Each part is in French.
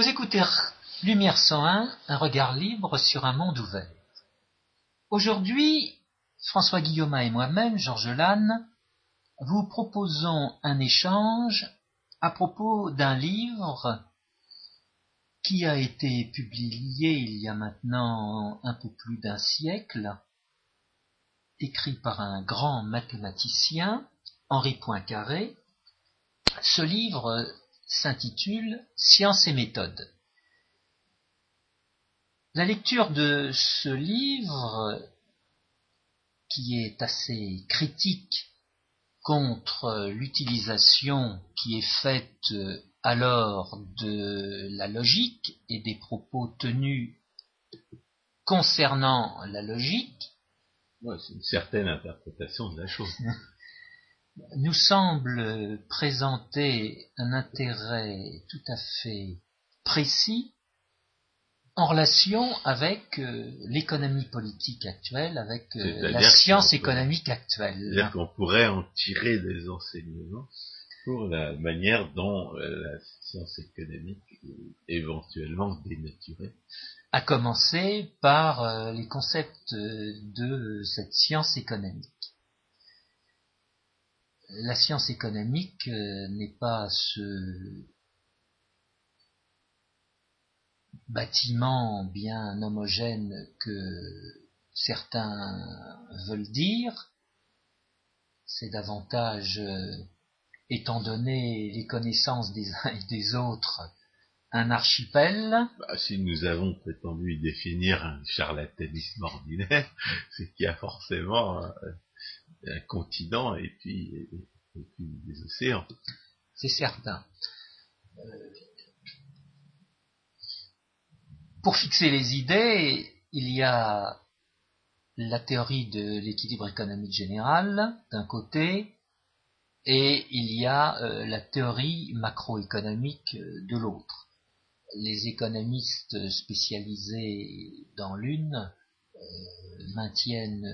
Vous écoutez Lumière 101, un regard libre sur un monde ouvert. Aujourd'hui, François Guillaume et moi-même, Georges Lannes, vous proposons un échange à propos d'un livre qui a été publié il y a maintenant un peu plus d'un siècle, écrit par un grand mathématicien, Henri Poincaré. Ce livre s'intitule Science et méthode. La lecture de ce livre, qui est assez critique contre l'utilisation qui est faite alors de la logique et des propos tenus concernant la logique. c'est une certaine interprétation de la chose. nous semble présenter un intérêt tout à fait précis en relation avec euh, l'économie politique actuelle, avec euh, la science économique actuelle. C'est-à-dire qu'on pourrait en tirer des enseignements pour la manière dont euh, la science économique est éventuellement dénaturée. À commencer par les concepts de cette science économique la science économique euh, n'est pas ce bâtiment bien homogène que certains veulent dire. C'est davantage, euh, étant donné les connaissances des uns et des autres, un archipel. Bah, si nous avons prétendu définir un charlatanisme ordinaire, c'est qu'il y a forcément euh, un continent et puis, des océans. C'est certain. Euh, pour fixer les idées, il y a la théorie de l'équilibre économique général d'un côté, et il y a euh, la théorie macroéconomique euh, de l'autre. Les économistes spécialisés dans l'une maintiennent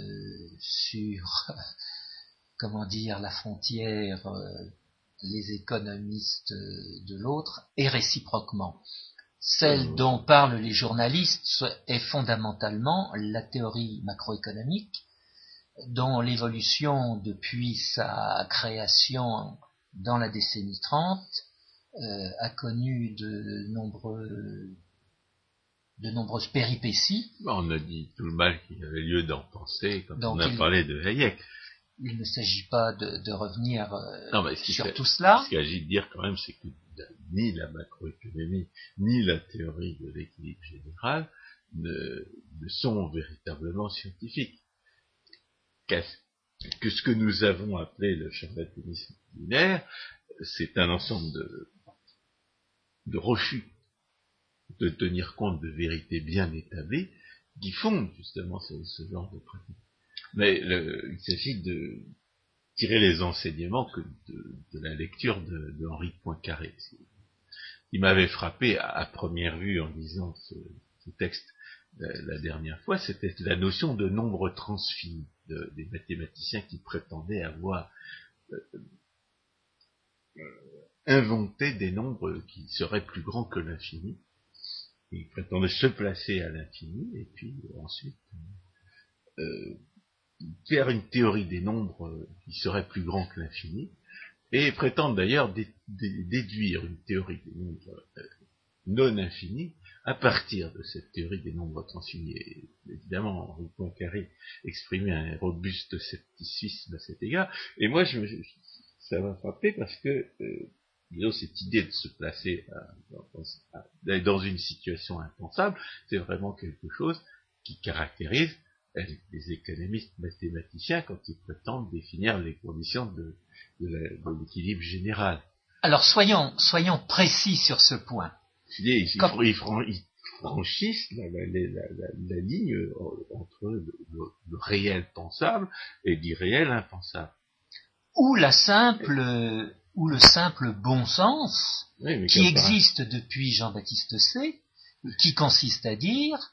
sur, comment dire, la frontière euh, les économistes de l'autre, et réciproquement. Celle dont parlent les journalistes est fondamentalement la théorie macroéconomique, dont l'évolution depuis sa création dans la décennie 30 euh, a connu de nombreux de nombreuses péripéties. On a dit tout le mal qu'il y avait lieu d'en penser quand on a parlé de Hayek. Il ne s'agit pas de, revenir euh, sur tout cela. Ce qu'il s'agit de dire quand même, c'est que ni la macroéconomie, ni la théorie de l'équilibre général ne, sont véritablement scientifiques. Que ce que nous avons appelé le charlatanisme binaire, c'est un ensemble de, de refus de tenir compte de vérités bien établies qui fondent justement ce, genre de pratique. Mais il s'agit de tirer les enseignements que de, la lecture de, Henri Poincaré. Il m'avait frappé à, première vue en lisant ce, texte la, dernière fois, c'était la notion de nombre transfini des mathématiciens qui prétendaient avoir euh, euh, inventé des nombres qui seraient plus grands que l'infini il prétendait se placer à l'infini, et puis ensuite euh, faire une théorie des nombres qui serait plus grand que l'infini, et prétendre d'ailleurs déduire une théorie des nombres euh, non infinis à partir de cette théorie des nombres transfinis. Et évidemment, Henri Poincaré exprimait un robuste scepticisme à cet égard, et moi je, ça m'a frappé parce que euh, disons, cette idée de se placer euh, dans une situation impensable, c'est vraiment quelque chose qui caractérise les économistes mathématiciens quand ils prétendent définir les conditions de, l'équilibre général. Alors soyons, soyons précis sur ce point. Ils, franchissent la, ligne entre le réel pensable et l'irréel impensable. Ou la simple ou le simple bon sens qui existe depuis Jean-Baptiste C, qui consiste à dire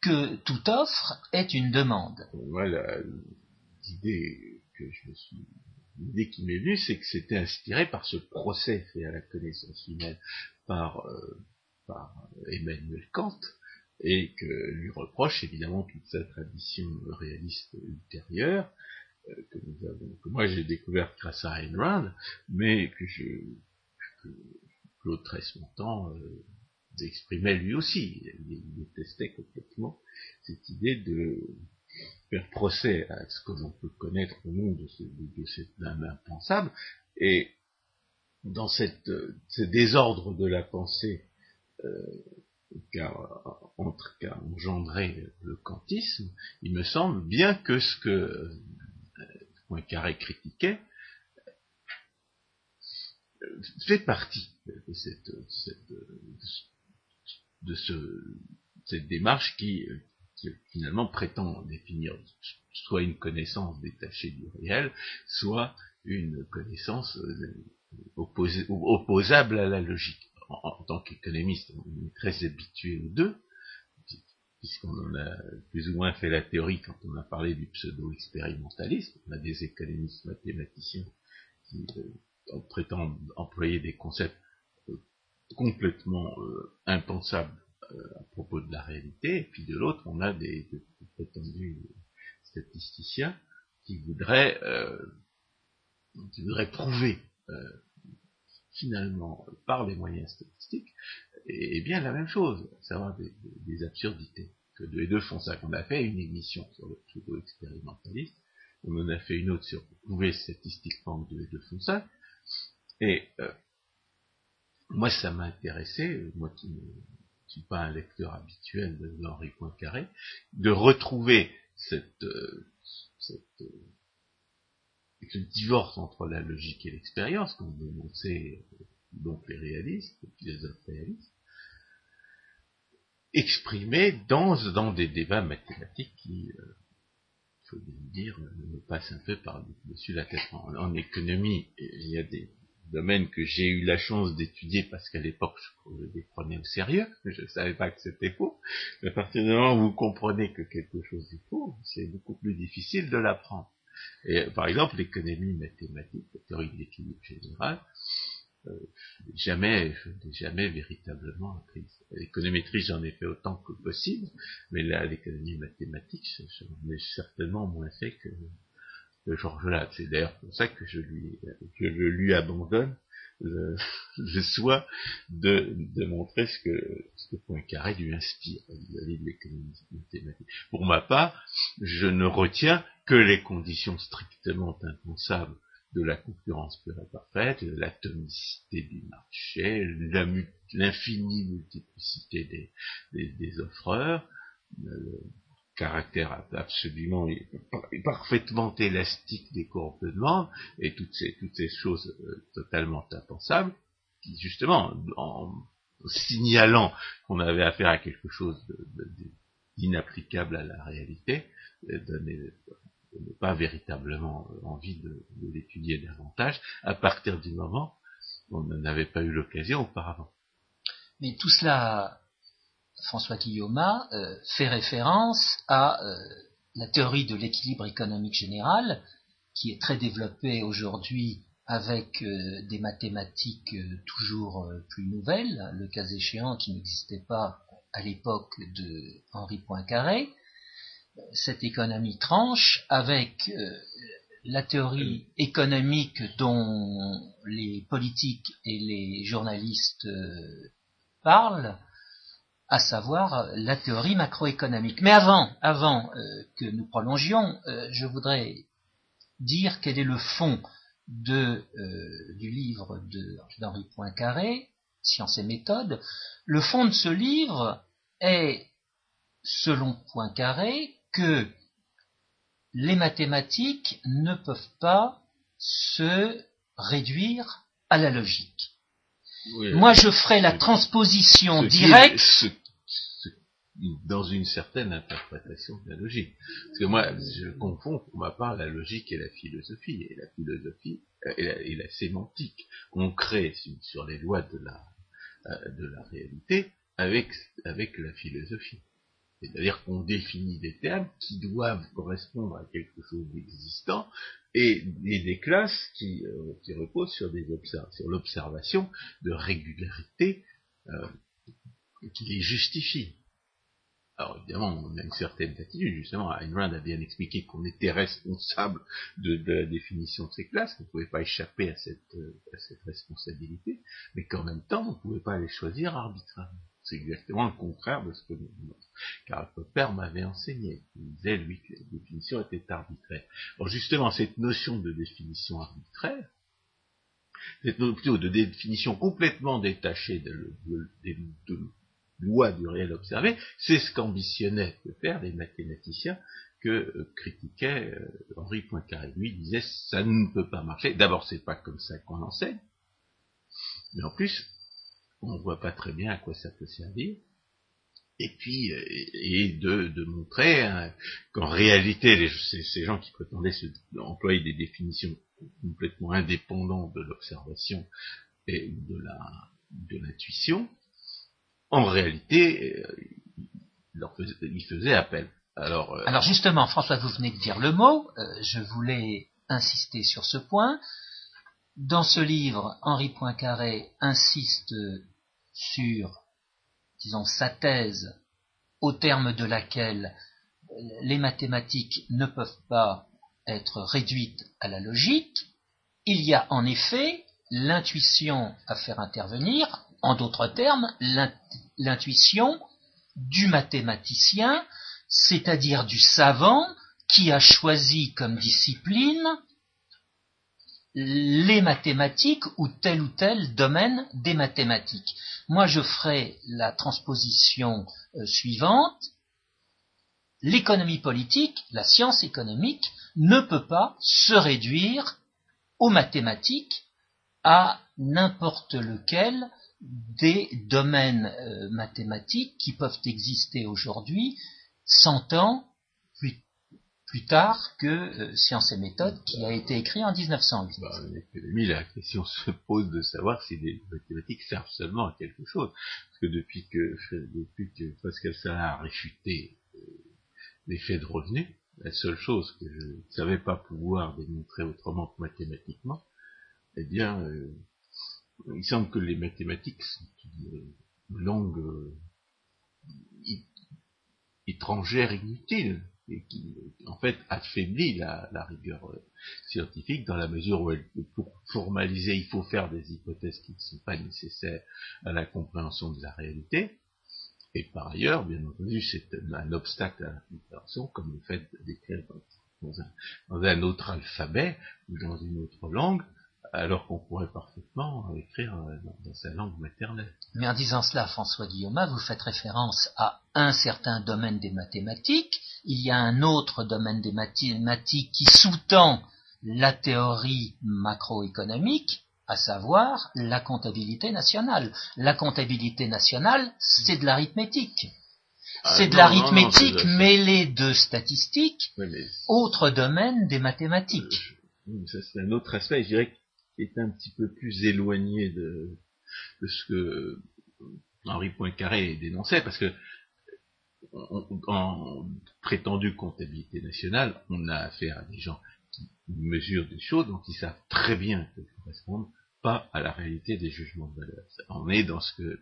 que toute offre est une demande. Voilà, l'idée que je me suis, l'idée qui m'est venue, c'est que c'était inspiré par ce procès fait à la connaissance humaine par euh, par Emmanuel Kant, et que lui reproche évidemment toute sa tradition réaliste ultérieure, que, nous avons, que moi j'ai découvert grâce à Ayn Rand, mais que, je, que Claude Tresse-Montant euh, exprimait lui aussi. Il, détestait complètement cette idée de faire procès à ce que l'on peut connaître au nom de, ce, de, cet impensable, et dans cette, ce désordre de la pensée euh, qu'a engendré le kantisme, il me semble bien que ce que euh, Poincaré critiquait euh, fait partie de cette, de cette démarche qui, finalement prétend définir soit une connaissance détachée du réel, soit une connaissance euh, opposable à la logique. En, tant qu'économiste, on est très habitué aux deux, puisqu'on en a plus ou moins fait la théorie quand on a parlé du pseudo-expérimentalisme. On a des économistes mathématiciens qui euh, prétendent employer des concepts euh, complètement euh, impensables à propos de la réalité, et puis de l'autre, on a des, prétendus statisticiens qui voudraient, qui voudraient prouver finalement, par les moyens statistiques, est, bien la même chose, savoir des, absurdités. Que les deux font ça. On a fait une émission sur le pseudo-expérimentaliste, on en a fait une autre sur prouver statistiquement que les deux font ça, et euh, moi ça m'a intéressé, moi qui ne suis pas un lecteur habituel de Henri Poincaré, de retrouver cette, euh, cette euh, ce divorce entre la logique et l'expérience, comme dénonçaient euh, donc les réalistes, les philosophes réalistes, exprimé dans, dans des débats mathématiques qui, il euh, faut bien dire, me passent un peu par-dessus la tête. En, économie, il y a des domaines que j'ai eu la chance d'étudier parce qu'à l'époque, je les prenais au sérieux, je ne savais pas que c'était faux. Mais à partir du moment où vous comprenez que quelque chose est faux, c'est beaucoup plus difficile de l'apprendre. Et, par exemple, l'économie mathématique, la théorie de l'équilibre général, euh, jamais, je n'ai jamais véritablement appris. L'économétrie, j'en ai fait autant que possible, mais là, l'économie mathématique, j'en ai certainement moins fait que, que Georges Latte. C'est d'ailleurs pour ça que je lui, je lui abandonne le, le soin de, montrer ce que, ce que Poincaré lui inspire vis-à-vis de l'économie mathématique. Pour ma part, je ne retiens que les conditions strictement impensables de la concurrence pure et parfaite, l'atomicité du marché, l'infinie multiplicité des, des, offreurs, le caractère absolument parfaitement élastique des courbes de demande, et toutes ces, toutes ces choses euh, totalement impensables, qui justement, en signalant qu'on avait affaire à quelque chose d'inapplicable à la réalité, euh, donnaient pas véritablement envie de, l'étudier davantage, à partir du moment où on n'en avait pas eu l'occasion auparavant. Mais tout cela, François Guillaume, euh, fait référence à euh, la théorie de l'équilibre économique général, qui est très développée aujourd'hui avec euh, des mathématiques toujours plus nouvelles, le cas échéant qui n'existait pas à l'époque de Henri Poincaré, cette économie tranche avec la théorie économique dont les politiques et les journalistes parlent, à savoir la théorie macroéconomique. Mais avant, avant euh, que nous prolongions, je voudrais dire quel est le fond du livre d'Henri Poincaré, Science et méthode. Le fond de ce livre est, selon Poincaré, que les mathématiques ne peuvent pas se réduire à la logique. Moi, je ferai la transposition directe. dans une certaine interprétation de la logique. Parce que moi, je confonds pour ma part la logique et la philosophie. Et la philosophie euh, et la, sémantique. On crée sur, les lois de la, euh, de la réalité avec, avec la philosophie. C'est-à-dire qu'on définit des termes qui doivent correspondre à quelque chose d'existant et, des classes qui, euh, reposent sur, sur l'observation de régularité euh, qui les justifie. Alors évidemment, on a une certaine attitude, justement, Ayn a bien expliqué qu'on était responsable de, la définition de ces classes, qu'on ne pouvait pas échapper à cette, euh, à cette responsabilité, mais qu'en même temps, on ne pouvait pas les choisir arbitrairement. C'est exactement le contraire de ce que Car père m'avait enseigné. Il disait, lui, que la définition était arbitraire. Alors justement, cette notion de définition arbitraire, cette notion de définition complètement détachée de, de, loi du réel observé, c'est ce qu'ambitionnaient de faire les mathématiciens que euh, critiquait euh, Henri Poincaré. Lui disait ça ne peut pas marcher. D'abord, c'est pas comme ça qu'on enseigne, mais en plus, on ne voit pas très bien à quoi ça peut servir. Et puis, euh, et de, montrer hein, qu'en réalité, ces, gens qui prétendaient se, employer des définitions complètement indépendantes de l'observation et de la de l'intuition, en réalité, euh, il faisait appel. Alors, euh, Alors justement, François, vous venez de dire le mot, je voulais insister sur ce point. Dans ce livre, Henri Poincaré insiste sur, disons, sa thèse au terme de laquelle les mathématiques ne peuvent pas être réduites à la logique. Il y a en effet l'intuition à faire intervenir, en d'autres termes, l'intuition du mathématicien, c'est-à-dire du savant qui a choisi comme discipline les mathématiques ou tel ou tel domaine des mathématiques. Moi, je ferai la transposition euh, suivante. L'économie politique, la science économique, ne peut pas se réduire aux mathématiques à n'importe lequel des domaines euh, mathématiques qui peuvent exister aujourd'hui 100 ans plus, tard que euh, Sciences et méthodes qui a été écrit en 1908. Bah, la question se pose de savoir si les mathématiques servent seulement à quelque chose. Parce que depuis que, depuis que Pascal Salah a réfuté euh, l'effet de revenu, la seule chose que je ne savais pas pouvoir démontrer autrement que mathématiquement, eh bien, il semble que les mathématiques sont une langue euh, étrangère inutile et qui en fait affaiblit la, rigueur euh, scientifique dans la mesure où elle, pour formaliser il faut faire des hypothèses qui ne sont pas nécessaires à la compréhension de la réalité et par ailleurs bien entendu c'est un obstacle à la compréhension comme le fait d'écrire dans un autre alphabet ou dans une autre langue alors qu'on pourrait parfaitement écrire euh, dans, sa langue maternelle. Mais en disant cela, François Guillaume, vous faites référence à un certain domaine des mathématiques. Il y a un autre domaine des mathématiques qui sous-tend la théorie macroéconomique, à savoir la comptabilité nationale. La comptabilité nationale, c'est de l'arithmétique. Ah, c'est de l'arithmétique mêlée de statistiques, autre domaine des mathématiques. Euh, ça c'est un autre aspect. Je dirais est un petit peu plus éloigné de, ce que Henri Poincaré dénonçait, parce que en prétendue comptabilité nationale, on a affaire à des gens qui mesurent des choses dont ils savent très bien qu'elles ne correspondent pas à la réalité des jugements de valeur. On est dans ce que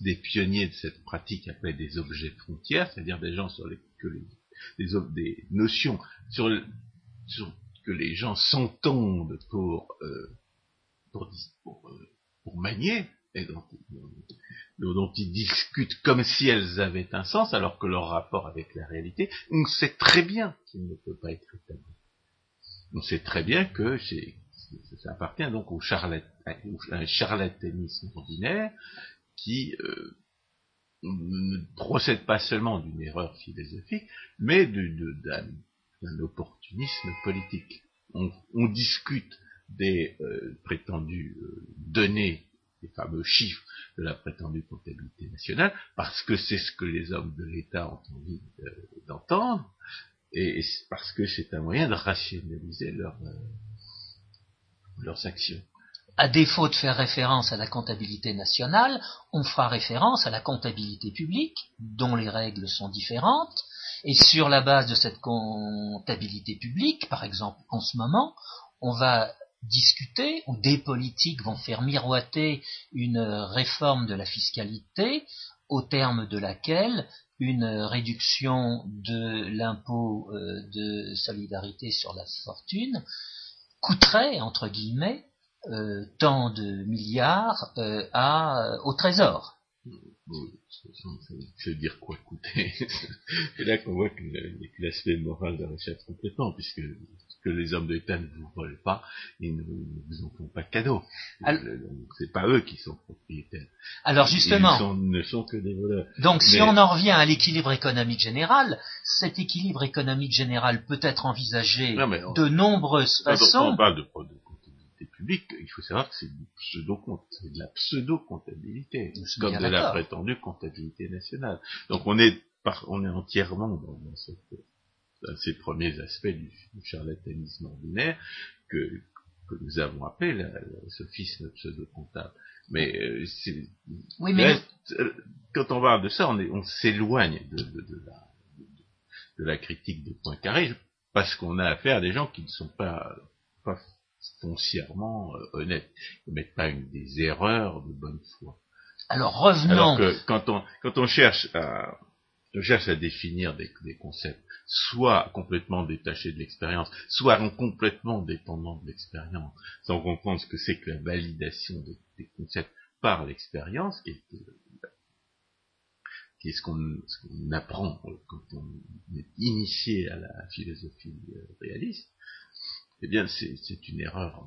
des pionniers de cette pratique appellent des objets frontières, c'est-à-dire des gens sur les, que les, notions sur, sur que les gens s'entendent pour, euh, pour, euh, pour, manier, et dont, dont, ils discutent comme si elles avaient un sens, alors que leur rapport avec la réalité, on sait très bien qu'il ne peut pas être établi. On sait très bien que ça appartient donc au, charlatanisme ordinaire qui euh, ne procède pas seulement d'une erreur philosophique, mais d'un un opportunisme politique. On, discute des euh, prétendues euh, données, des fameux chiffres de la prétendue comptabilité nationale, parce que c'est ce que les hommes de l'État ont envie d'entendre, et, parce que c'est un moyen de rationaliser euh, leurs actions. À défaut de faire référence à la comptabilité nationale, on fera référence à la comptabilité publique, dont les règles sont différentes, et sur la base de cette comptabilité publique, par exemple en ce moment, on va discuter, où des politiques vont faire miroiter une réforme de la fiscalité, au terme de laquelle une réduction de l'impôt euh, de solidarité sur la fortune coûterait, entre guillemets, euh, tant de milliards euh, au Trésor. ça veut dire quoi coûter C'est là qu'on voit que l'aspect moral de la complètement, puisque que les hommes d'État ne vous volent pas, ils ne, vous en font pas cadeau. C'est pas eux qui sont propriétaires. Alors justement, ils ne sont que des voleurs. Donc si on en revient à l'équilibre économique général, cet équilibre économique général peut être envisagé de nombreuses façons. Quand on parle de, comptabilité publique, il faut savoir que c'est de la pseudo-comptabilité, comme de la prétendue comptabilité nationale. Donc on est, on est entièrement dans cette ces premiers aspects du, charlatanisme ordinaire que, nous avons appelé le sophisme pseudo-comptable. Mais, euh, oui, mais euh, quand on parle de ça, on, s'éloigne de, la, critique de Poincaré parce qu'on a affaire à des gens qui ne sont pas, foncièrement euh, honnêtes. Ils ne mettent pas une, des erreurs de bonne foi. Alors revenons. Alors que quand on, quand on cherche à, on cherche à définir des, concepts soit complètement détachés de l'expérience, soit complètement dépendants de l'expérience, sans comprendre ce que c'est que la validation des, concepts par l'expérience, qui est, ce qu'on apprend quand on est initié à la philosophie euh, réaliste, eh bien c'est une erreur,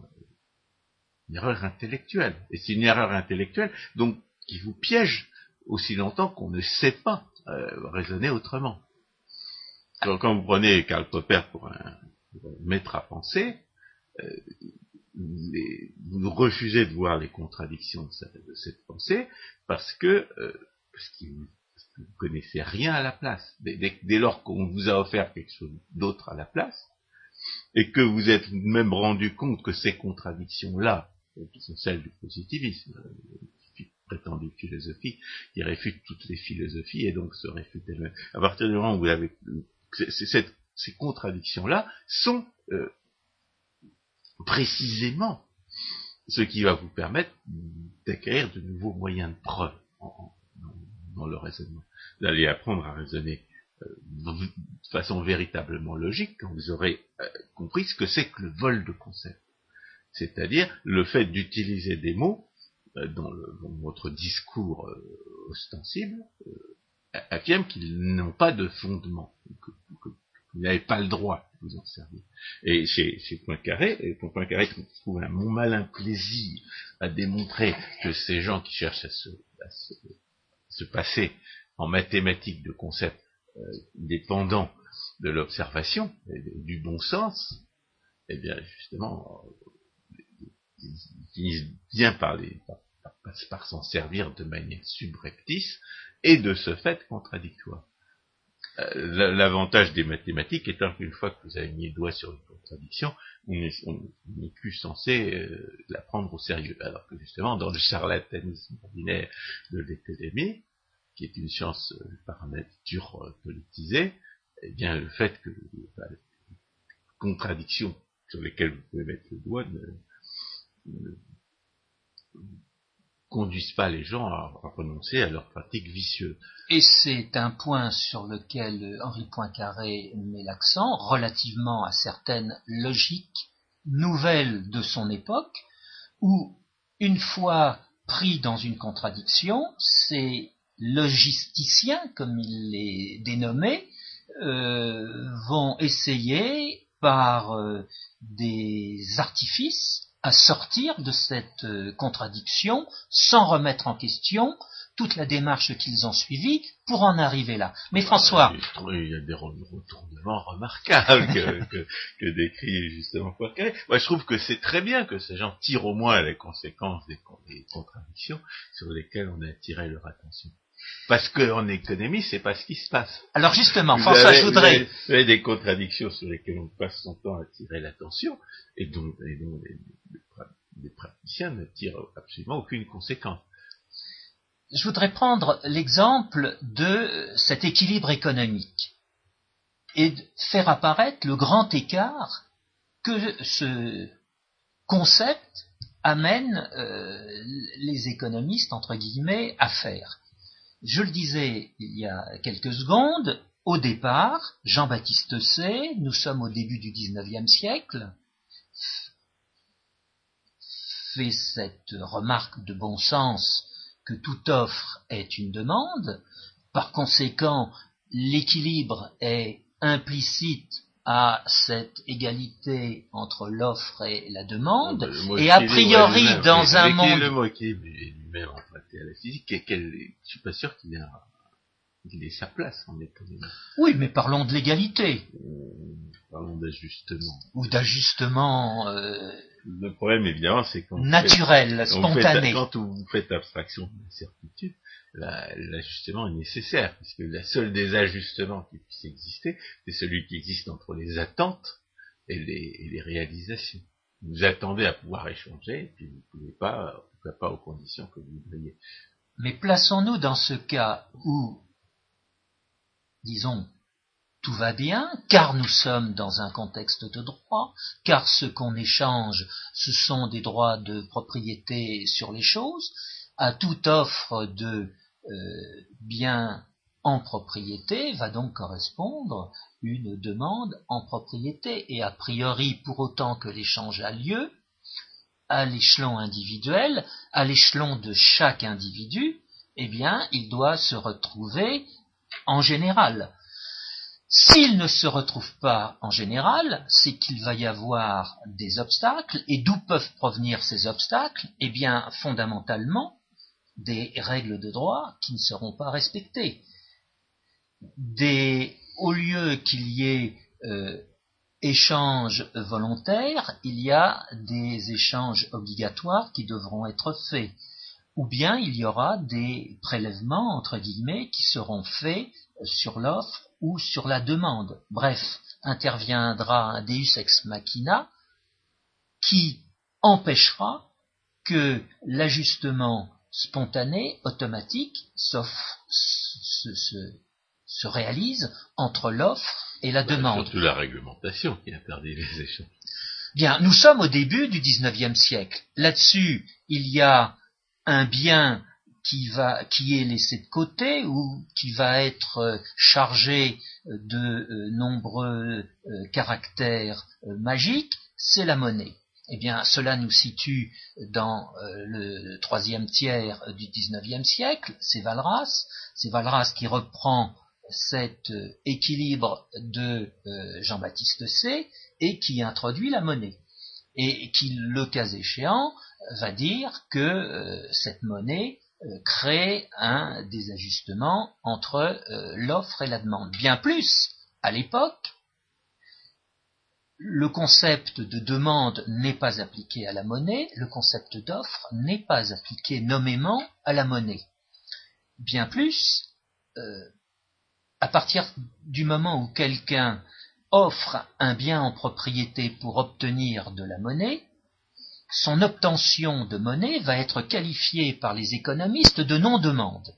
une erreur intellectuelle. Et c'est une erreur intellectuelle donc qui vous piège aussi longtemps qu'on ne sait pas euh, raisonner autrement. quand vous prenez Karl Popper pour un, maître à penser, euh, vous, refusez de voir les contradictions de, cette pensée parce que euh, parce que vous ne connaissez rien à la place. Dès, dès lors qu'on vous a offert quelque chose d'autre à la place, et que vous êtes même rendu compte que ces contradictions-là, qui sont celles du positivisme, prétendue philosophie qui réfute toutes les philosophies et donc se réfute elle-même. À partir du moment où vous avez ces contradictions-là sont euh, précisément ce qui va vous permettre d'acquérir de nouveaux moyens de preuve dans le raisonnement. Allez apprendre à raisonner euh, de façon véritablement logique quand vous aurez euh, compris ce que c'est que le vol de concept. C'est-à-dire le fait d'utiliser des mots euh, dans, votre discours euh, ostensible, euh, affirme qu'ils n'ont pas de fondement, que, vous n'avez pas le droit de vous en servir. Et chez, chez Poincaré, Poincaré trouve un mon malin plaisir à démontrer que ces gens qui cherchent à se, se, passer en mathématiques de concepts dépendants de l'observation, du bon sens, eh bien justement, ils finissent bien par, les, s'en servir de manière subreptice et de ce fait contradictoire. Euh, l'avantage des mathématiques étant qu'une fois que vous avez mis le doigt sur une contradiction, on n'est plus censé euh, la prendre au sérieux. Alors que justement, dans le charlatanisme ordinaire de l'économie, qui est une science euh, par nature politisée, eh bien le fait que bah, les contradictions sur lesquelles vous pouvez mettre le doigt ne, conduisent pas les gens à, renoncer à leurs pratiques vicieuses. Et c'est un point sur lequel Henri Poincaré met l'accent, relativement à certaines logiques nouvelles de son époque, où, une fois pris dans une contradiction, ces logisticiens, comme il les dénommait, euh, vont essayer par euh, des artifices à sortir de cette euh, contradiction sans remettre en question toute la démarche qu'ils ont suivie pour en arriver là. Mais François... Il y a des retournements remarquables que, décrit justement Poincaré. Moi, je trouve que c'est très bien que ces gens tirent au moins les conséquences des, contradictions sur lesquelles on a attiré leur attention. Parce qu'en économie, c'est pas ce qui se passe. Alors justement, François, je voudrais... Vous avez, des contradictions sur lesquelles on passe son temps à attirer l'attention, et dont, et dont les praticiens ne tirent absolument aucune conséquence. Je voudrais prendre l'exemple de cet équilibre économique et faire apparaître le grand écart que ce concept amène euh, les économistes, entre guillemets, à faire. Je le disais il y a quelques secondes, au départ, Jean-Baptiste C., nous sommes au début du XIXe siècle, fait cette remarque de bon sens que toute offre est une demande, par conséquent, l'équilibre est implicite à cette égalité entre l'offre et la demande, et a priori dans un monde... Le mot équilibre est lui-même emprunté à la physique, et je suis pas sûr qu'il ait, sa place en économie. Oui, mais parlons de l'égalité. Euh, parlons d'ajustement. Ou d'ajustement... Euh, le problème, évidemment, c'est quand... Naturel, spontané. quand vous faites abstraction de la certitude, l'ajustement est nécessaire, puisque la seule des ajustements qui puisse exister, c'est celui qui existe entre les attentes et les, réalisations. Vous attendez à pouvoir échanger, et puis vous ne pouvez pas, en tout cas pas aux conditions que vous voudriez. Mais plaçons-nous dans ce cas où, disons, tout va bien, car nous sommes dans un contexte de droit, car ce qu'on échange, ce sont des droits de propriété sur les choses, à toute offre de euh, bien en propriété va donc correspondre une demande en propriété et a priori pour autant que l'échange a lieu à l'échelon individuel, à l'échelon de chaque individu, eh bien, il doit se retrouver en général. S'il ne se retrouve pas en général, c'est qu'il va y avoir des obstacles, et d'où peuvent provenir ces obstacles? Eh bien, fondamentalement, des règles de droit qui ne seront pas respectées. Au lieu qu'il y ait euh, échanges volontaires, il y a des échanges obligatoires qui devront être faits. Ou bien il y aura des prélèvements, entre guillemets, qui seront faits sur l'offre ou sur la demande. Bref, interviendra un deus ex machina qui empêchera que l'ajustement spontané, automatique, sauf se, se, réalise entre l'offre et la bah, demande. Surtout la réglementation qui interdit les échanges. Bien, nous sommes au début du XIXe siècle. Là-dessus, il y a un bien qui va, qui est laissé de côté ou qui va être euh, chargé de euh, nombreux euh, caractères magiques, c'est la monnaie eh bien, cela nous situe dans euh, le troisième tiers du XIXe siècle. C'est Valras, c'est Valras qui reprend cet euh, équilibre de euh, Jean-Baptiste C et qui introduit la monnaie et qui, le cas échéant, va dire que cette monnaie crée un désajustement entre l'offre et la demande. Bien plus, à l'époque, le concept de demande n'est pas appliqué à la monnaie, le concept d'offre n'est pas appliqué nommément à la monnaie. Bien plus, euh, à partir du moment où quelqu'un offre un bien en propriété pour obtenir de la monnaie, son obtention de monnaie va être qualifiée par les économistes de non-demande.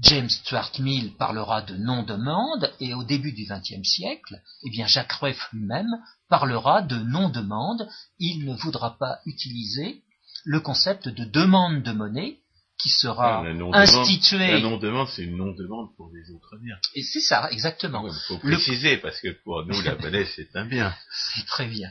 James Stuart Mill parlera de non-demande et au début du XXe siècle, eh bien Jacques Rueff lui-même parlera de non-demande. Il ne voudra pas utiliser le concept de demande de monnaie qui sera institué. La non-demande, c'est une non-demande pour les autres biens. Et c'est ça, exactement. Il faut préciser, parce que pour nous, la monnaie, c'est un bien. C'est très bien.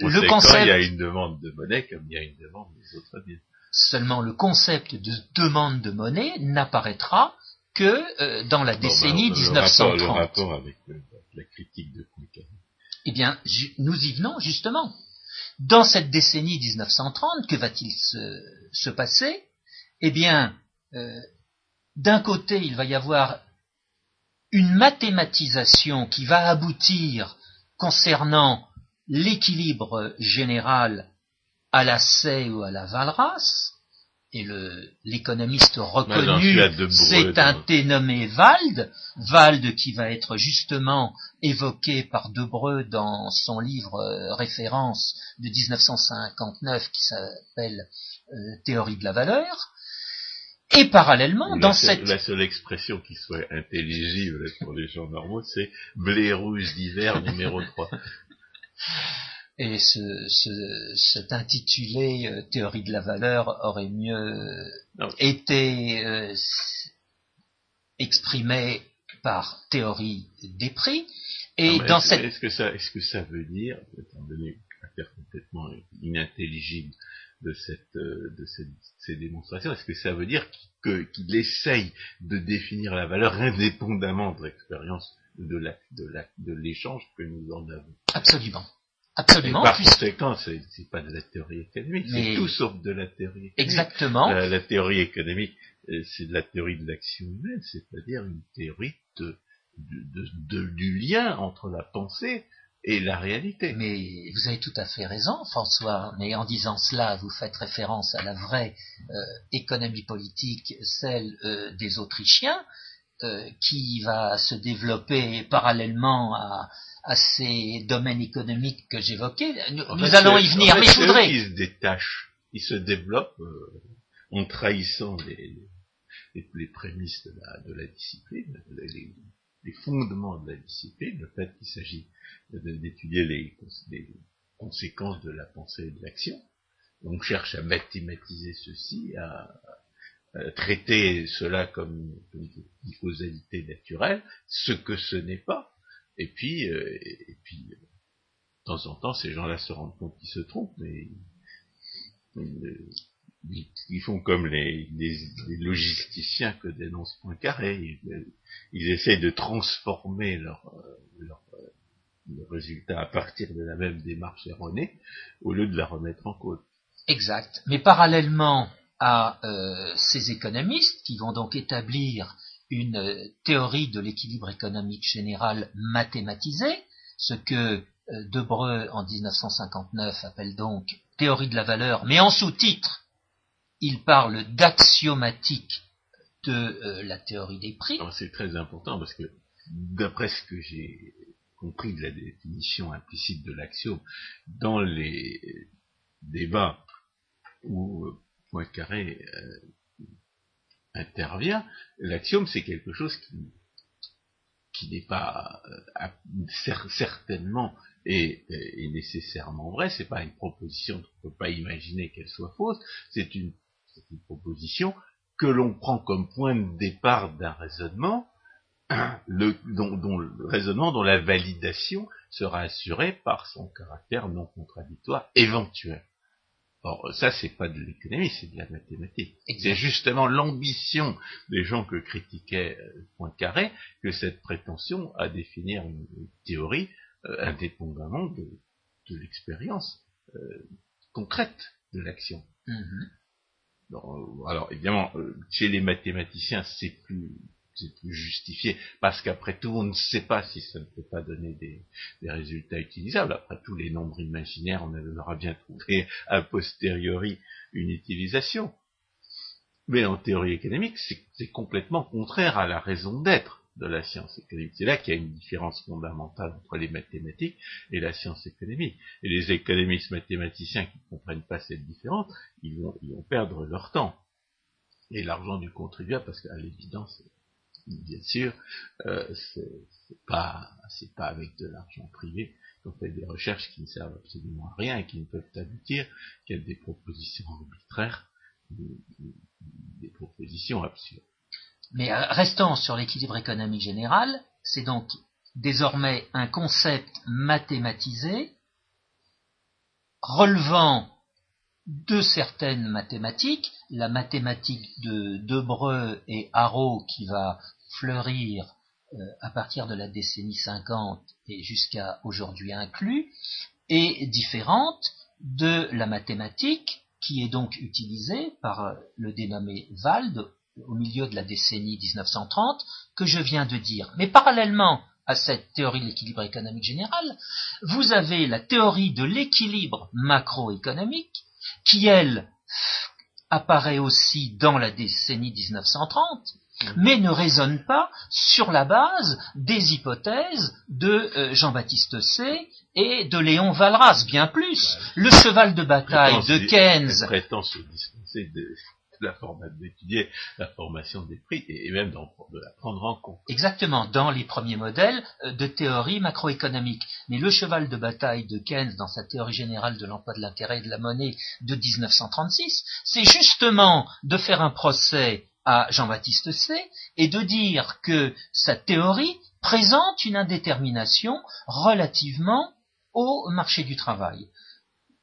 le concept... il y a une demande de monnaie comme il y a une demande des autres biens. Seulement le concept de demande de monnaie n'apparaîtra que euh, dans la décennie 1930. Le rapport, avec la critique de Eh bien, nous y venons justement. Dans cette décennie 1930, que va-t-il se, passer? Eh bien, euh, d'un côté, il va y avoir une mathématisation qui va aboutir concernant l'équilibre général à la C ou à la Valras, et l'économiste reconnu, c'est un dénommé Wald, Wald qui va être justement évoqué par Debreu dans son livre euh, référence de 1959 qui s'appelle euh, Théorie de la valeur. Et parallèlement, dans cette... La seule expression qui soit intelligible pour les gens normaux, c'est blé rouge d'hiver numéro 3. Et ce, ce, cet intitulé euh, théorie de la valeur aurait mieux été euh, exprimé par théorie des prix. Et dans cette... Est-ce que ça, est-ce que ça veut dire, étant donné complètement inintelligible de cette, euh, de cette, ces démonstrations, est-ce que ça veut dire qu'il essaye de définir la valeur indépendamment de l'expérience de la, de la, de l'échange que nous en avons? Absolument. Absolument. par conséquent, c'est, c'est pas de la théorie économique, c'est tout sauf de la théorie économique. Exactement. La, théorie économique, euh, c'est de la théorie de l'action humaine, c'est-à-dire une théorie de, de, de, du lien entre la pensée et la réalité. Mais vous avez tout à fait raison, François. Mais en disant cela, vous faites référence à la vraie euh, économie politique, celle euh, des Autrichiens, euh, qui va se développer parallèlement à, à ces domaines économiques que j'évoquais. Nous, allons y venir, mais je voudrais. Ils se détachent, ils se développent en trahissant les, les, les, prémices de la, de la discipline, les, les fondements de la discipline, le fait qu'il s'agit d'étudier les, conséquences de la pensée et de l'action. On cherche à mathématiser ceci, à, traiter cela comme, une causalité naturelle, ce que ce n'est pas. Et puis, euh, et, puis, de temps en temps, ces gens-là se rendent compte qu'ils se trompent, mais ils, font comme les, logisticiens que dénonce Poincaré. Ils, ils essayent de transformer leur, euh, euh, résultat à partir de la même démarche erronée au lieu de la remettre en cause. Exact. Mais parallèlement à euh, ces économistes qui vont donc établir une théorie de l'équilibre économique général mathématisée, ce que Debreu en 1959 appelle donc théorie de la valeur, mais en sous-titre, il parle d'axiomatique de euh, la théorie des prix. C'est très important parce que d'après ce que j'ai compris de la définition implicite de l'axiome, dans les débats où euh, Poincaré euh, intervient, l'axiome c'est quelque chose qui, n'est pas certainement et, nécessairement vrai, c'est pas une proposition, on ne peut pas imaginer qu'elle soit fausse, c'est une, une proposition que l'on prend comme point de départ d'un raisonnement, le, dont, le raisonnement dont la validation sera assurée par son caractère non contradictoire éventuel. Or, ça, c'est pas de l'économie, c'est de la mathématique. C'est justement l'ambition des gens que critiquait euh, Poincaré que cette prétention à définir une, théorie euh, indépendamment de, l'expérience euh, concrète de l'action. Mm-hmm. Alors évidemment, euh, chez les mathématiciens, c'est plus c'est plus justifié, parce qu'après tout, on ne sait pas si ça ne peut pas donner des, résultats utilisables. Après tous les nombres imaginaires, on aura bien trouvé a posteriori une utilisation. Mais en théorie économique, c'est complètement contraire à la raison d'être de la science économique. C'est là qu'il y a une différence fondamentale entre les mathématiques et la science économique. Et les économistes mathématiciens qui ne comprennent pas cette différence, ils vont, ils vont perdre leur temps. Et l'argent du contribuable, parce qu'à l'évidence, bien sûr, euh, c'est pas, c'est pas avec de l'argent privé qu'on fait des recherches qui ne servent absolument à rien et qui ne peuvent aboutir qu'à des propositions arbitraires, des propositions absurdes. Mais euh, restons sur l'équilibre économique général, c'est donc désormais un concept mathématisé relevant de certaines mathématiques, la mathématique de Debreu et Haro qui va fleurir euh, à partir de la décennie 50 et jusqu'à aujourd'hui inclus, est différente de la mathématique qui est donc utilisée par le dénommé Wald au milieu de la décennie 1930 que je viens de dire. Mais parallèlement à cette théorie de l'équilibre économique général, vous avez la théorie de l'équilibre macroéconomique qui, elle, apparaît aussi dans la décennie 1930, mais ne résonne pas sur la base des hypothèses de euh, Jean-Baptiste C et de Léon Valras, bien plus. Le cheval de bataille de Keynes. La d'étudier la formation des prix et, même de la prendre en compte. Exactement, dans les premiers modèles euh, de théorie macroéconomique. Mais le cheval de bataille de Keynes dans sa théorie générale de l'emploi de l'intérêt et de la monnaie de 1936, c'est justement de faire un procès à Jean-Baptiste C et de dire que sa théorie présente une indétermination relativement au marché du travail.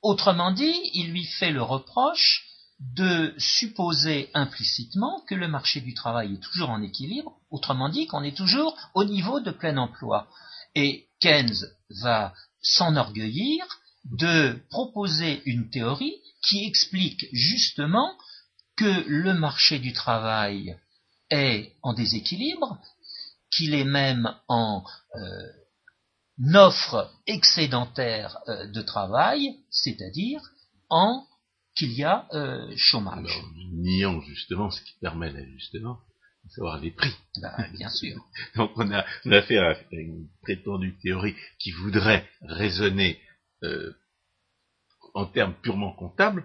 Autrement dit, il lui fait le reproche de supposer implicitement que le marché du travail est toujours en équilibre, autrement dit qu'on est toujours au niveau de plein emploi. Et Keynes va s'enorgueillir de proposer une théorie qui explique justement que le marché du travail est en déséquilibre, qu'il est même en euh, offre excédentaire euh, de travail, c'est-à-dire en qu'il y a euh, chômage. Alors, niant justement ce qui permet l'ajustement, à savoir les prix. Bah, bien sûr. Donc on a, on a affaire à une prétendue théorie qui voudrait raisonner euh, en termes purement comptables,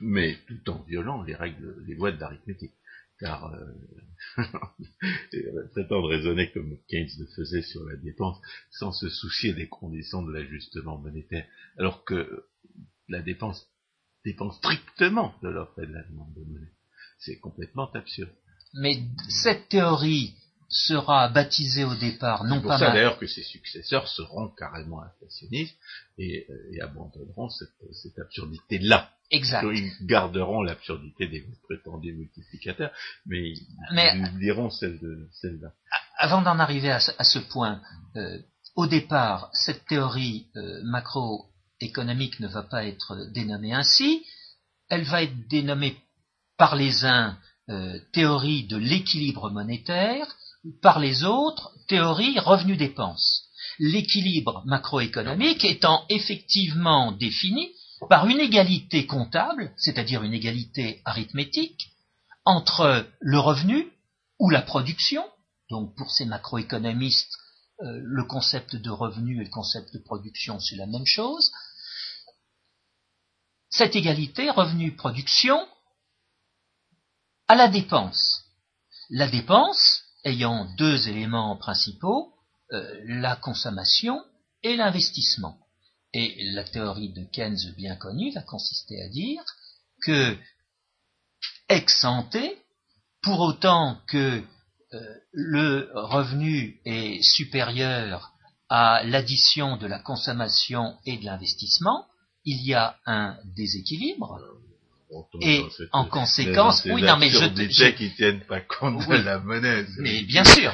mais tout en violant les règles, les lois de l'arithmétique car euh, prétendre raisonner comme Keynes le faisait sur la dépense sans se soucier des conditions de l'ajustement monétaire, alors que la dépense dépend strictement de l'offre et de la demande de monnaie. C'est complètement absurde. Mais cette théorie sera baptisée au départ non pas. C'est ça d'ailleurs que ses successeurs seront carrément inflationnistes et, euh, abandonneront cette absurdité-là. Exact. Ils garderont l'absurdité des prétendus multiplicateurs, mais ils, diront de celle-là. Avant d'en arriver à, ce point, euh, au départ, cette théorie euh, macroéconomique ne va pas être dénommée ainsi. Elle va être dénommée par les uns euh, théorie de l'équilibre monétaire, par les autres théorie revenu-dépense. L'équilibre macroéconomique étant effectivement défini par une égalité comptable, c'est-à-dire une égalité arithmétique, entre le revenu ou la production, donc pour ces macroéconomistes, euh, le concept de revenu et le concept de production, c'est la même chose. Cette égalité revenu-production à la dépense. La dépense ayant deux éléments principaux, euh, la consommation et l'investissement. Et la théorie de Keynes bien connue va consister à dire que ex ante, pour autant que euh, le revenu est supérieur à l'addition de la consommation et de l'investissement, il y a un déséquilibre. Et en conséquence, oui, non, mais je, je qui tiennent pas compte de la monnaie. Mais bien sûr,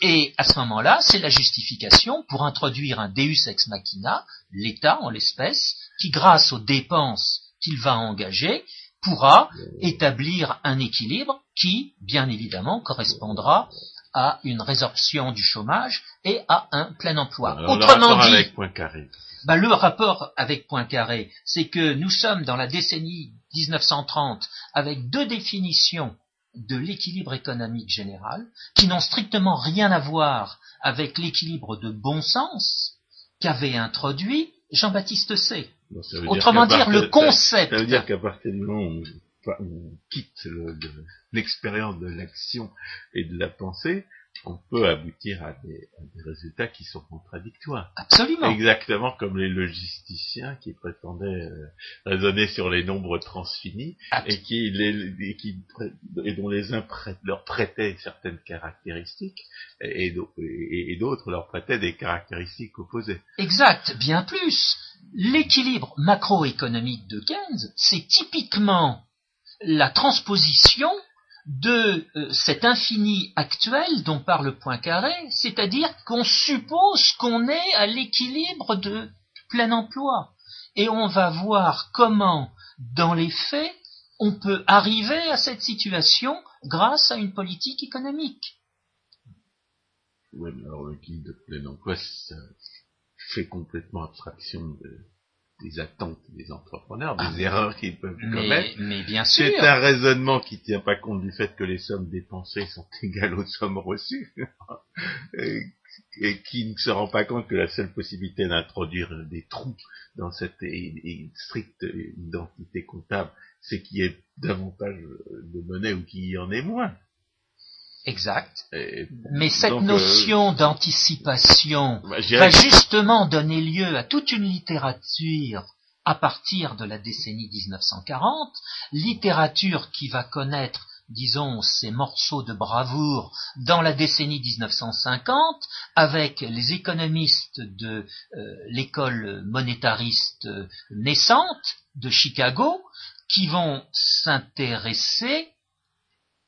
et à ce moment-là, c'est la justification pour introduire un deus ex machina, l'État en l'espèce, qui grâce aux dépenses qu'il va engager, pourra établir un équilibre qui, bien évidemment, correspondra à une résorption du chômage et à un plein emploi. Autrement dit, avec bah, le rapport avec Poincaré, c'est que nous sommes dans la décennie 1930 avec deux définitions de l'équilibre économique général, qui n'ont strictement rien à voir avec l'équilibre de bon sens qu'avait introduit Jean-Baptiste C. Autrement dire, le concept. Ça veut dire qu'à partir du moment où on quitte l'expérience de l'action et de la pensée, on peut aboutir à des, résultats qui sont contradictoires. Absolument. Exactement comme les logisticiens qui prétendaient euh, raisonner sur les nombres transfinis et qui, les, qui et dont les uns leur prêtaient certaines caractéristiques et, et d'autres leur prêtaient des caractéristiques opposées. Exact, bien plus. L'équilibre macroéconomique de Keynes, c'est typiquement la transposition de euh, cet infini actuel dont parle Poincaré, c'est-à-dire qu'on suppose qu'on est à l'équilibre de plein emploi. Et on va voir comment, dans les faits, on peut arriver à cette situation grâce à une politique économique. Oui, alors l'équilibre de plein emploi, ça fait complètement abstraction de, des attentes des entrepreneurs, des ah, erreurs qu'ils peuvent commettre. Mais bien sûr. C'est un raisonnement qui ne tient pas compte du fait que les sommes dépensées sont égales aux sommes reçues. et qui ne se rend pas compte que la seule possibilité d'introduire des trous dans cette stricte identité comptable, c'est qu'il y ait davantage de monnaie ou qu'il y en ait moins. Exact. Mais cette euh, notion d'anticipation bah, va justement donner lieu à toute une littérature à partir de la décennie 1940, littérature qui va connaître disons, ces morceaux de bravoure dans la décennie 1950 avec les économistes de euh, l'école monétariste naissante de Chicago qui vont s'intéresser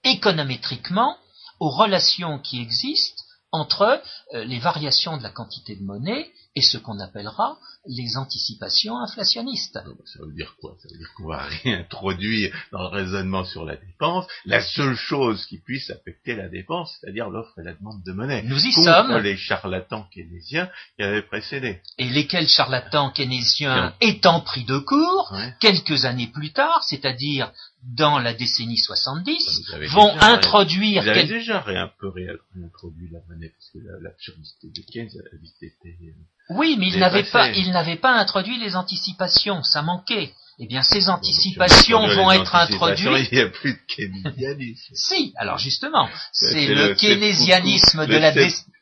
économétriquement aux relations qui existent entre euh, les variations de la quantité de monnaie et ce qu'on appellera les anticipations inflationnistes. Ah, ça veut dire quoi? Ça veut dire qu'on va réintroduire dans le raisonnement sur la dépense la seule chose qui puisse affecter la dépense, c'est-à-dire l'offre et la demande de monnaie. Nous y sommes. les charlatans keynésiens qui avaient précédé. Et lesquels charlatans keynésiens étant pris de court, quelques années plus tard, c'est-à-dire dans la décennie 70, vont introduire... Vous avez déjà un peu réintroduit la monnaie, parce que l'absurdité de Keynes vite été euh, oui, mais il n'avait pas, il n'avait pas introduit les anticipations, ça manquait. Eh bien, ces anticipations vont être introduites. Il n'y a plus de keynésianisme. si, alors justement, c'est le, keynésianisme de la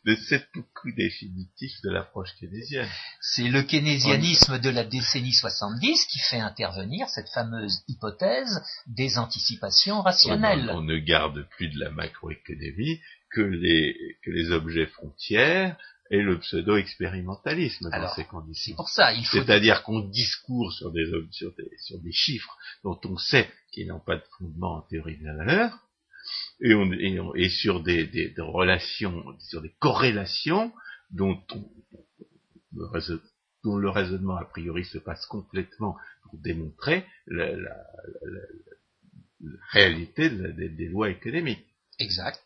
le seppuku définitif de l'approche keynésienne. C'est le keynésianisme de la décennie 70 qui fait intervenir cette fameuse hypothèse des anticipations rationnelles. On, ne garde plus de la macroéconomie que les, que les objets frontières et le pseudo-expérimentalisme dans ces conditions. C'est pour ça, il faut... C'est-à-dire qu'on discourt sur des, sur, des, sur des chiffres dont on sait qu'ils n'ont pas de fondement en théorie de la valeur, et, on, et, sur des, des, relations, sur des corrélations dont, le, dont le raisonnement a priori se passe complètement pour démontrer la, la, la réalité des lois économiques. Exact.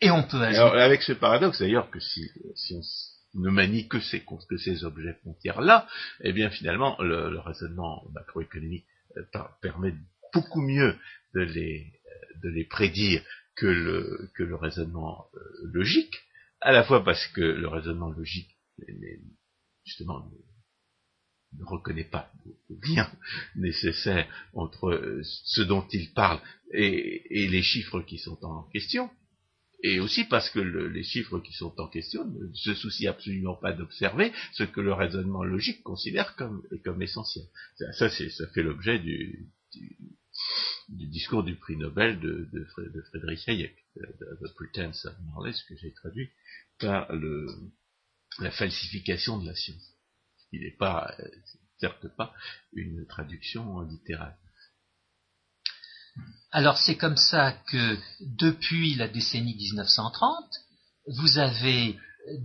Et on peut Alors, avec ce paradoxe d'ailleurs que si, si on ne manie que ces, que ces objets frontières-là, eh bien finalement le, raisonnement macroéconomique euh, permet beaucoup mieux de les, de les prédire que le, que le raisonnement euh, logique, à la fois parce que le raisonnement logique justement ne, reconnaît pas de lien nécessaire entre ce dont il parle et, et les chiffres qui sont en question, et aussi parce que les chiffres qui sont en question ne se soucient absolument pas d'observer ce que le raisonnement logique considère comme, comme essentiel. Ça, ça fait l'objet du, discours du prix Nobel de, de, Friedrich Hayek, The Pretense of Knowledge, que j'ai traduit par le, la falsification de la science. Il n'est pas, euh, certes pas, une traduction littérale. Alors c'est comme ça que depuis la décennie 1930, vous avez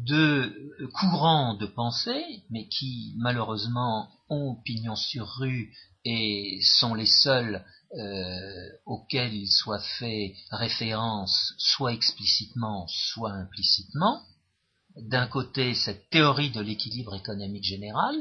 deux courants de pensée, mais qui malheureusement ont pignon sur rue et sont les seuls euh, il soit fait référence soit explicitement, soit implicitement. D'un côté, cette théorie de l'équilibre économique général,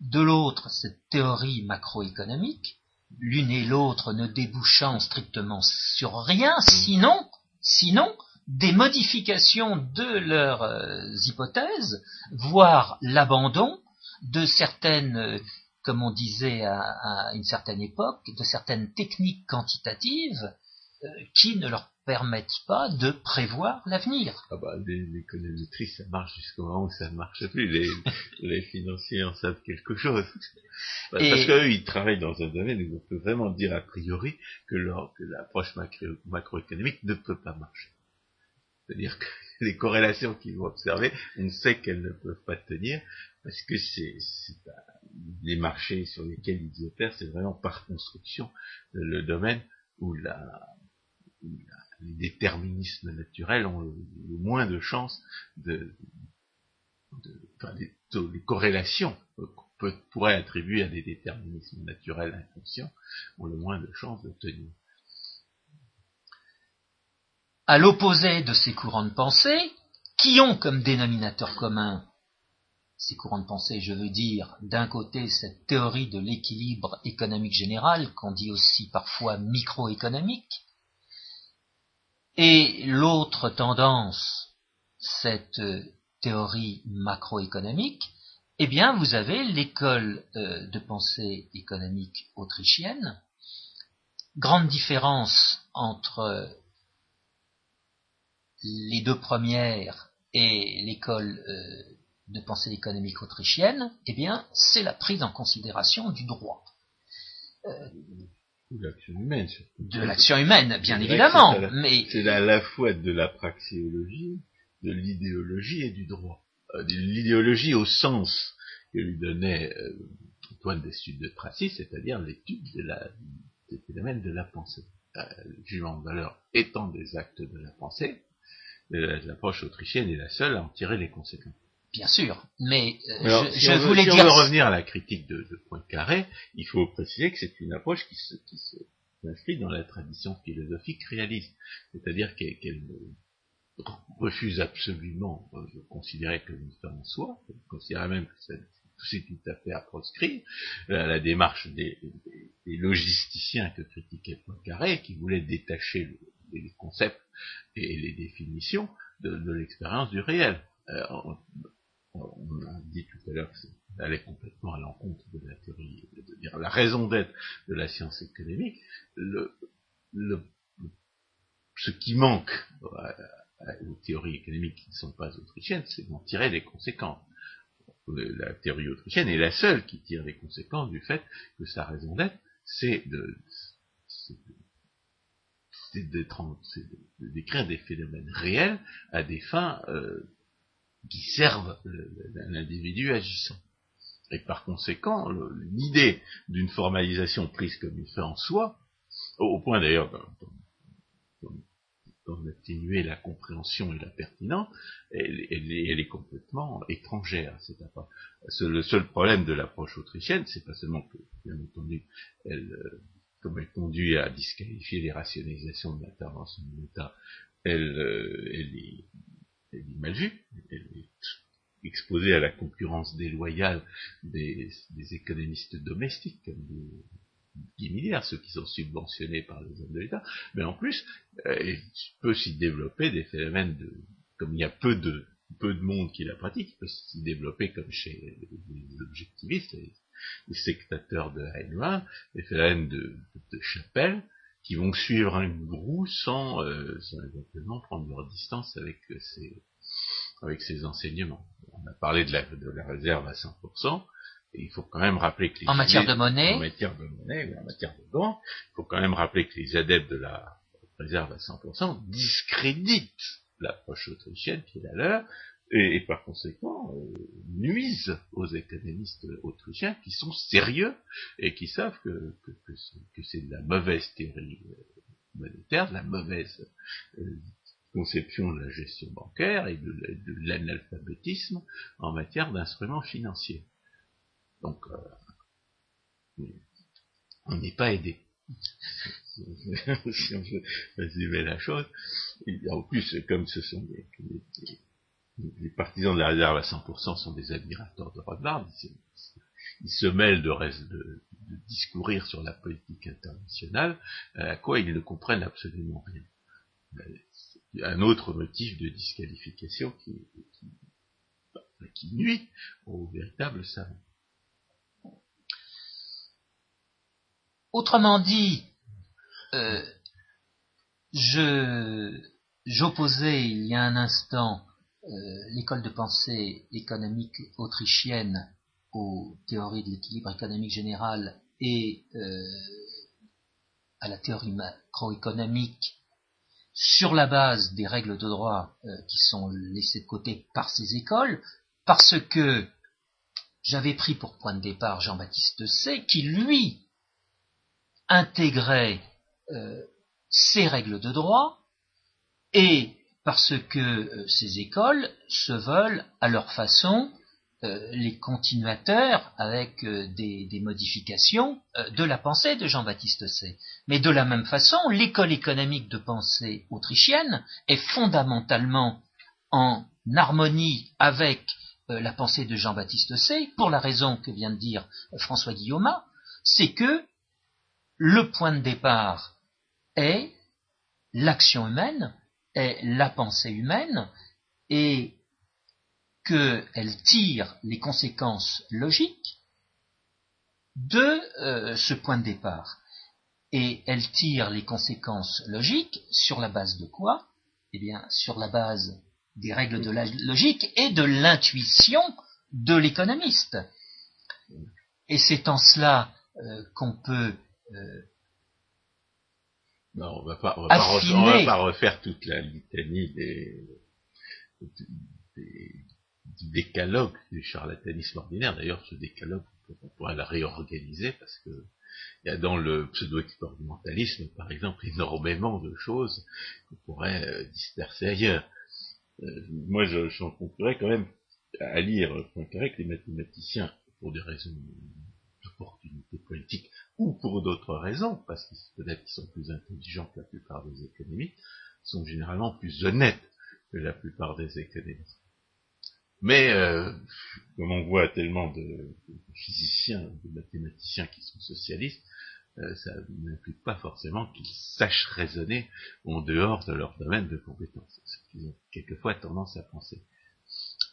de l'autre, cette théorie macroéconomique, l'une et l'autre ne débouchant strictement sur rien, sinon, sinon des modifications de leurs euh, hypothèses, voire l'abandon de certaines, euh, comme on disait à, une certaine époque, de certaines techniques quantitatives euh, qui ne leur permettent pas de prévoir l'avenir. Ah bah, l'économétrie, ça marche jusqu'au moment où ça ne marche plus. Les, les financiers en savent quelque chose. Bah, parce qu'eux, ils travaillent dans un domaine où on peut vraiment dire a priori que l'approche macroéconomique ne peut pas marcher. C'est-à-dire que les corrélations qu'ils vont observer, on sait qu'elles ne peuvent pas tenir, parce que c'est les marchés sur lesquels ils opèrent, c'est vraiment par construction le domaine où les déterminismes naturels ont le, moins de chances de, enfin, les, corrélations qu'on pourrait attribuer à des déterminismes naturels inconscients ont le moins de chances de tenir. À l'opposé de ces courants de pensée, qui ont comme dénominateur commun ces courants de pensée, je veux dire, d'un côté cette théorie de l'équilibre économique général, qu'on dit aussi parfois microéconomique, et l'autre tendance cette théorie macroéconomique, eh bien, vous avez l'école de pensée économique autrichienne. Grande différence entre les deux premières et l'école de pensée économique autrichienne, eh bien, c'est la prise en considération du droit. de l'action humaine, De l'action humaine, bien évidemment. mais c'est à la fois de la praxéologie, de l'idéologie et du droit. Euh, l'idéologie au sens que lui donnait euh, Antoine de Tracy, c'est-à-dire l'étude de la, des phénomènes de la pensée. Euh, le jugement de valeur étant des actes de la pensée, l'approche autrichienne est la seule à en tirer les conséquences. Bien sûr, mais euh, je, voulais si dire... on veut revenir à la critique de, de Poincaré, il faut préciser que c'est une approche qui se, qui s'inscrit dans la tradition philosophique réaliste, c'est-à-dire qu'elle refuse absolument euh, de considérer que sommes en soi, elle considère même que c'est tout à fait à proscrire, la, la démarche des, des, logisticiens que critiquait Poincaré, qui voulaient détacher les concepts et les définitions de, de l'expérience du réel. Euh, on a dit tout à l'heure que ça allait complètement à l'encontre de la théorie, de dire la raison d'être de la science économique, le, le, ce qui manque aux théories économiques qui ne sont pas autrichiennes, c'est d'en tirer les conséquences. La théorie autrichienne est la seule qui tire les conséquences du fait que sa raison d'être, c'est de, de, décrire des phénomènes réels à des fins euh, qui servent l'individu agissant. Et par conséquent, l'idée d'une formalisation prise comme une fin en soi, au point d'ailleurs d'en atténuer la compréhension et la pertinence, elle, est complètement étrangère. le seul problème de l'approche autrichienne, c'est pas seulement que, bien entendu, elle, euh, comme elle conduit à disqualifier les rationalisations de l'intervention de l'État, elle, euh, elle, mal vue, elle est exposée à la concurrence déloyale des, économistes domestiques, comme des, milliards, ceux qui sont subventionnés par les hommes de l'État, mais en plus, il peut s'y développer des phénomènes de, comme il y a peu de, peu de monde qui la pratique, il peut s'y développer comme chez les objectivistes, les, sectateurs de Heinlein, des phénomènes de, de chapelle, qui vont suivre un gourou sans, euh, sans éventuellement prendre leur distance avec ses, euh, avec ses enseignements. On a parlé de la, de la réserve à 100%, et il faut quand même rappeler que les en matière de monnaie, en matière de monnaie ou en matière de banque, il faut quand même rappeler que les adeptes de la réserve à 100% discréditent l'approche autrichienne qui est la leur, et, par conséquent euh, nuisent aux économistes autrichiens qui sont sérieux et qui savent que, c'est de la mauvaise théorie euh, monétaire, de la mauvaise euh, conception de la gestion bancaire et de, l'analphabétisme en matière d'instruments financiers. Donc, on n'est pas aidé. si on veut résumer la chose. en plus, comme ce sont des, les partisans de la réserve à 100% sont des admirateurs de Rothbard. Ils se mêlent de, discourir sur la politique internationale, à quoi ils ne comprennent absolument rien. Un autre motif de disqualification qui, nuit au véritable savant. Autrement dit, euh, je j'opposais il y a un instant l'école de pensée économique autrichienne aux théories de l'équilibre économique général et euh, à la théorie macroéconomique sur la base des règles de droit euh, qui sont laissées de côté par ces écoles, parce que j'avais pris pour point de départ Jean-Baptiste C, qui lui intégrait ces règles de droit et parce que euh, ces écoles se veulent à leur façon euh, les continuateurs avec euh, des, modifications de la pensée de Jean-Baptiste C. Mais de la même façon, l'école économique de pensée autrichienne est fondamentalement en harmonie avec la pensée de Jean-Baptiste C, pour la raison que vient de dire François Guillaume, c'est que le point de départ est l'action humaine est la pensée humaine et qu'elle tire les conséquences logiques de euh, ce point de départ. Et elle tire les conséquences logiques sur la base de quoi? Eh bien, sur la base des règles de la logique et de l'intuition de l'économiste. Et c'est en cela euh, qu'on peut euh, non, on va pas, on va pas, refaire, on va pas refaire toute la litanie des, des, du décalogue du charlatanisme ordinaire. D'ailleurs, ce décalogue, on pourrait la réorganiser parce que il y a dans le pseudo-expérimentalisme, par exemple, énormément de choses qu'on pourrait euh, disperser ailleurs. Euh, moi, j'en conclurais quand même à lire Poincaré que les mathématiciens, pour des raisons politique ou pour d'autres raisons, parce qu'ils peut-être qu'ils sont plus intelligents que la plupart des économistes, sont généralement plus honnêtes que la plupart des économistes. Mais euh, comme on voit tellement de, physiciens, de mathématiciens qui sont socialistes, euh, ça n'implique pas forcément qu'ils sachent raisonner en dehors de leur domaine de compétences, ce qu'ils ont quelquefois tendance à penser.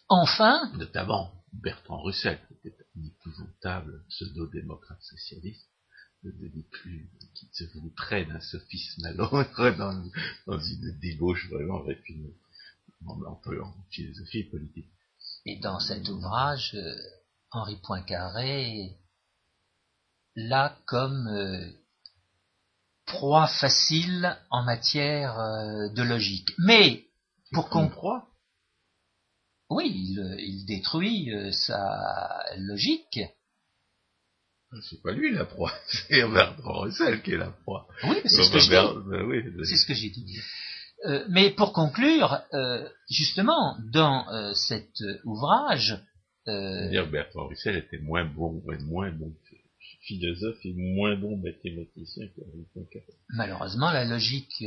Enfin, notamment Bertrand Russell, qui était un épouvantable pseudo-démocrate socialiste, plus, qui se voudrait d'un sophisme à l'autre dans, dans, une débauche vraiment avec une, un peu en philosophie politique. Et dans cet ouvrage, euh, Henri Poincaré là comme euh, proie facile en matière euh, de logique. Mais pour qu'on croit, oui, il, il détruit sa logique c'est pas lui la proie, c'est Bertrand Russell qui est la proie. Oui, c'est ce, que ben c'est ce que j'ai dit. Euh, mais pour conclure, euh, justement, dans euh, cet ouvrage... Euh, dire Bertrand Russell était moins bon, moins bon philosophe et moins bon mathématicien que Malheureusement, la logique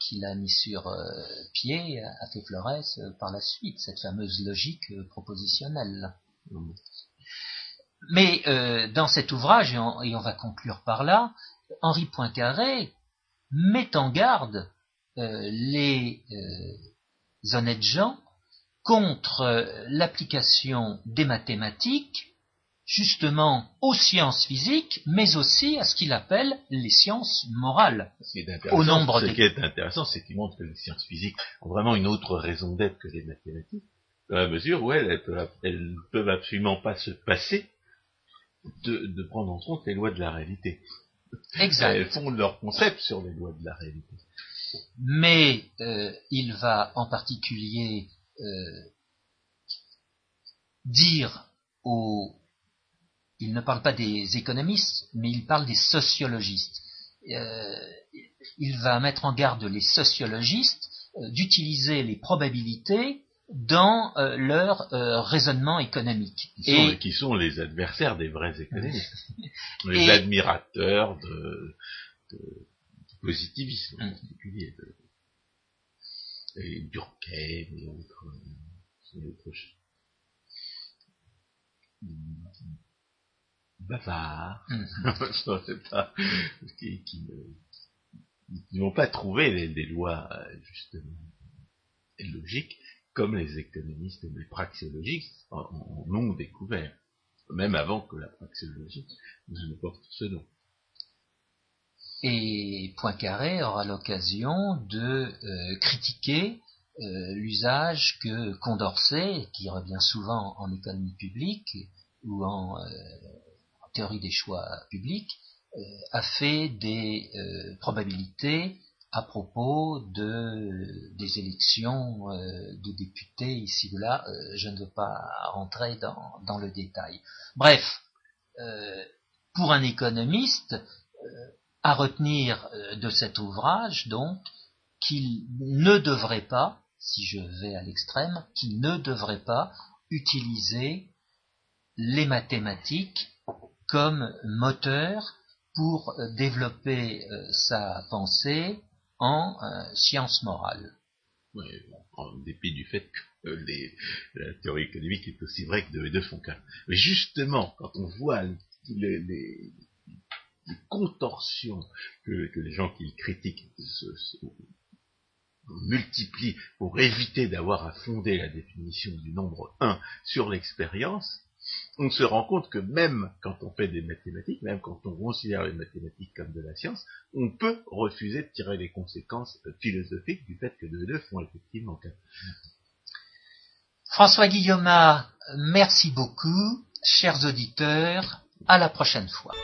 qu'il a mis sur pied a fait florès par la suite, cette fameuse logique propositionnelle. Mais euh, dans cet ouvrage, et on, va conclure par là, Henri Poincaré met en garde euh, les euh, honnêtes gens contre l'application des mathématiques justement aux sciences physiques, mais aussi à ce qu'il appelle les sciences morales. Au nombre ce qui est intéressant, c'est qu'il montre que les sciences physiques ont vraiment une autre raison d'être que les mathématiques, dans la mesure où elles ne peuvent absolument pas se passer de, prendre en compte les lois de la réalité. Exact. Elles font leur concept sur les lois de la réalité. Mais euh, il va en particulier euh, dire aux... Il ne parle pas des économistes, mais il parle des sociologistes. Euh, il va mettre en garde les sociologistes d'utiliser les probabilités dans euh, leur euh, raisonnement économique. Qui sont, et, qui sont les adversaires des vrais économistes, les admirateurs de, de, du positivisme en particulier, de, et Durkheim et euh, autres bavards, pas, qui, qui n'ont pas trouvé les lois justement logiques comme les économistes et les praxéologistes en, ont découvert, même avant que la praxéologie ne porte ce nom. Et Poincaré aura l'occasion de euh, critiquer euh, l'usage que Condorcet, qui revient souvent en économie publique ou en, euh, théorie des choix publics, a fait des probabilités à propos de, des élections euh, de députés ici ou là. Euh, je ne veux pas rentrer dans, dans le détail. Bref, euh, pour un économiste, à retenir de cet ouvrage, donc, qu'il ne devrait pas, si je vais à l'extrême, qu'il ne devrait pas utiliser les mathématiques comme moteur pour développer sa pensée en euh, sciences morales. Oui, en dépit du fait que la théorie économique est aussi vraie que de font qu'un. Mais justement, quand on voit les, contorsions que, les gens qui critiquent multiplie pour éviter d'avoir à fonder la définition du nombre 1 sur l'expérience, on se rend compte que même quand on fait des mathématiques, même quand on considère les mathématiques comme de la science, on peut refuser de tirer les conséquences philosophiques du fait que deux et deux font effectivement quatre. François Guillaume, merci beaucoup. Chers auditeurs, à la prochaine fois.